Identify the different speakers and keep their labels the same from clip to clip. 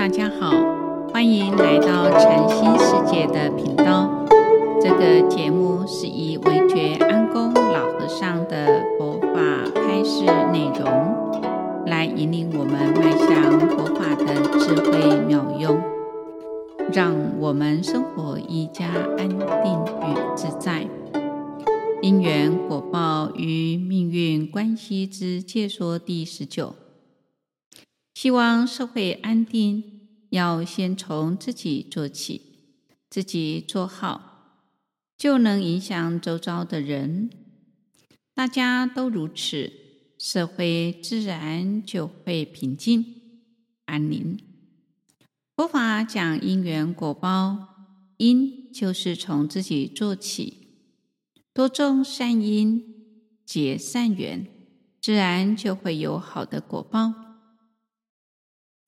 Speaker 1: 大家好，欢迎来到禅心世界的频道。这个节目是以韦觉安公老和尚的佛法开示内容，来引领我们迈向佛法的智慧妙用，让我们生活更加安定与自在。因缘果报与命运关系之介说第十九。希望社会安定，要先从自己做起，自己做好，就能影响周遭的人。大家都如此，社会自然就会平静安宁。佛法讲因缘果报，因就是从自己做起。多种善因，结善缘，自然就会有好的果报。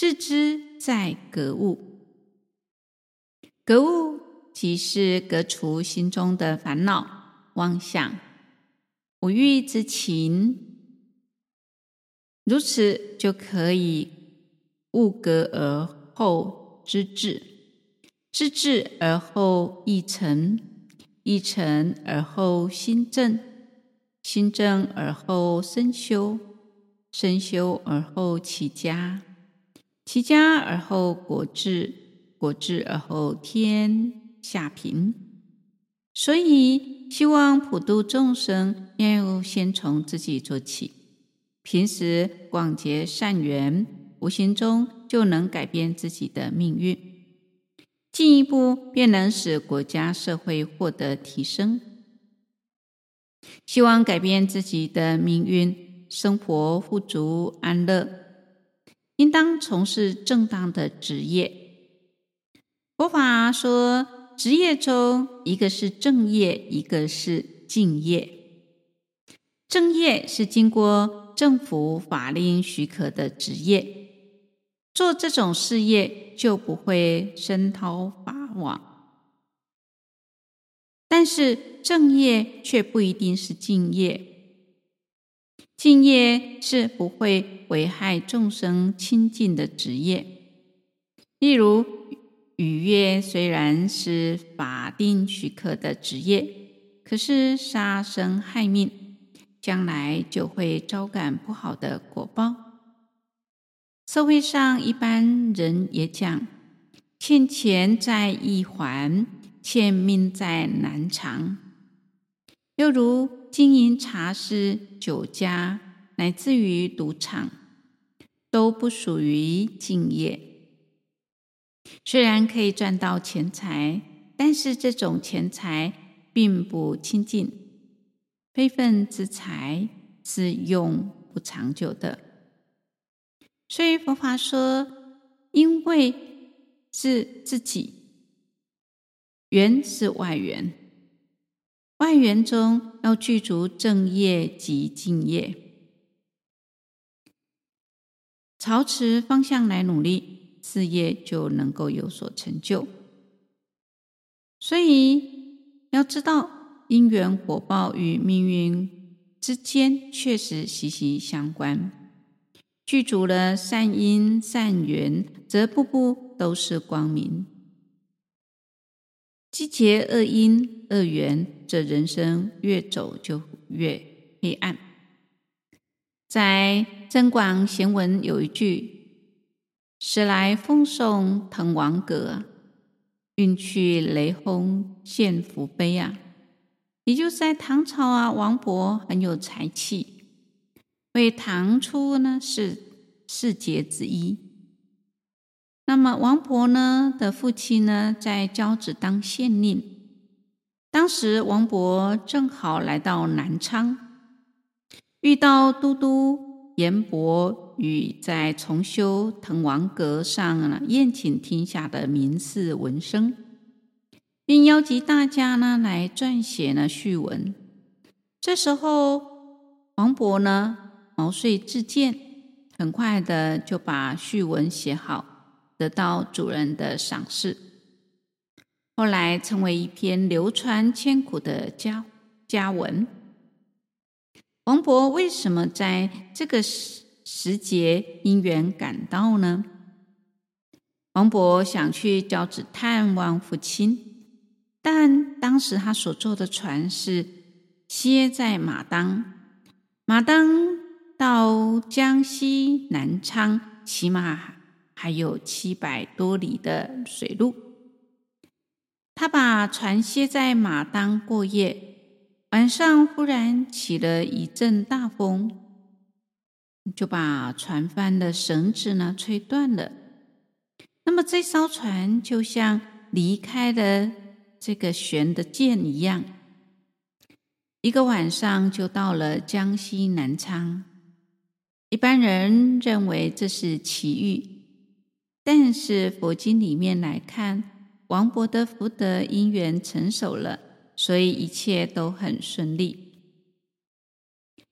Speaker 1: 致知在格物，格物即是革除心中的烦恼、妄想、五欲之情，如此就可以物格而后知至，知至而后意诚。意诚而后心正，心正而后身修，身修而后齐家，齐家而后国治，国治而后天下平。所以，希望普度众生，要先从自己做起。平时广结善缘，无形中就能改变自己的命运。进一步便能使国家社会获得提升。希望改变自己的命运，生活富足安乐，应当从事正当的职业。佛法说，职业中一个是正业，一个是敬业。正业是经过政府法令许可的职业。做这种事业就不会声讨法网，但是正业却不一定是敬业。敬业是不会危害众生清净的职业。例如，渔业虽然是法定许可的职业，可是杀生害命，将来就会招感不好的果报。社会上一般人也讲：“欠钱在易还，欠命在难偿。”又如经营茶室、酒家，乃至于赌场，都不属于净业。虽然可以赚到钱财，但是这种钱财并不清净，非分之财，是用不长久的。所以佛法说，因为是自己，缘是外缘，外缘中要具足正业及净业，朝持方向来努力，事业就能够有所成就。所以要知道，因缘果报与命运之间确实息息相关。具足了善因善缘，则步步都是光明；积结恶因恶缘，这人生越走就越黑暗。在《增广贤文》有一句：“时来风送腾王阁，运去雷轰现福碑啊。”也就是在唐朝啊，王勃很有才气。为唐初呢是四杰之一。那么王勃呢的父亲呢在交趾当县令，当时王勃正好来到南昌，遇到都督严伯与在重修滕王阁上呢宴请天下的名士文生，并邀集大家呢来撰写呢序文。这时候，王勃呢毛遂自荐，很快的就把序文写好，得到主人的赏识，后来成为一篇流传千古的佳佳文。王勃为什么在这个时时节因缘赶到呢？王勃想去交趾探望父亲，但当时他所坐的船是歇在马当，马当到江西南昌，起码还有七百多里的水路。他把船歇在马当过夜。晚上忽然起了一阵大风，就把船帆的绳子呢吹断了。那么这艘船就像离开了这个悬的箭一样，一个晚上就到了江西南昌。一般人认为这是奇遇，但是佛经里面来看，王勃的福德因缘成熟了。所以一切都很顺利。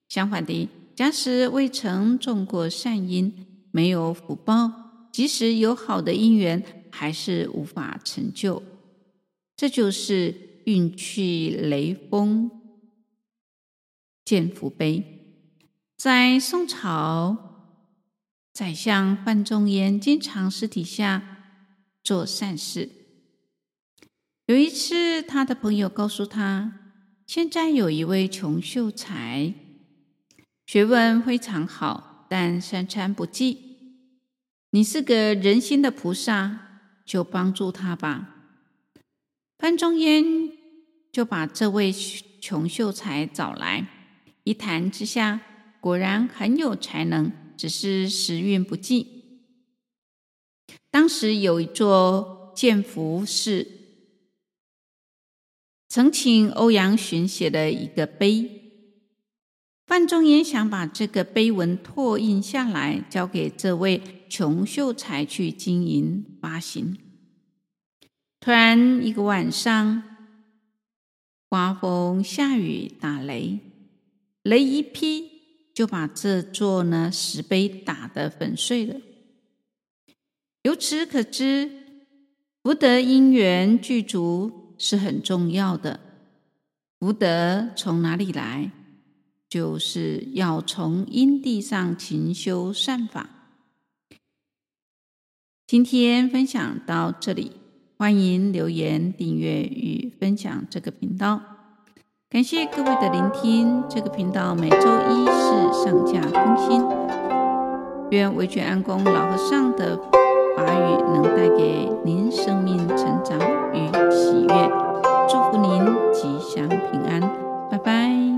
Speaker 1: 相反的，假使未曾种过善因，没有福报，即使有好的因缘，还是无法成就。这就是运去雷锋见福碑。在宋朝，宰相范仲淹经常私底下做善事。有一次，他的朋友告诉他，现在有一位穷秀才，学问非常好，但三餐不济。你是个仁心的菩萨，就帮助他吧。范仲淹就把这位穷秀才找来，一谈之下，果然很有才能，只是时运不济。当时有一座建福寺。曾请欧阳询写了一个碑，范仲淹想把这个碑文拓印下来，交给这位穷秀才去经营发行。突然一个晚上，刮风下雨打雷，雷一劈就把这座呢石碑打得粉碎了。由此可知，福德因缘具足。是很重要的。福德从哪里来？就是要从因地上勤修善法。今天分享到这里，欢迎留言、订阅与分享这个频道。感谢各位的聆听。这个频道每周一是上架更新。愿维权安宫老和尚的法语能带给您生命成长与喜悦。祝福您吉祥平安。拜拜。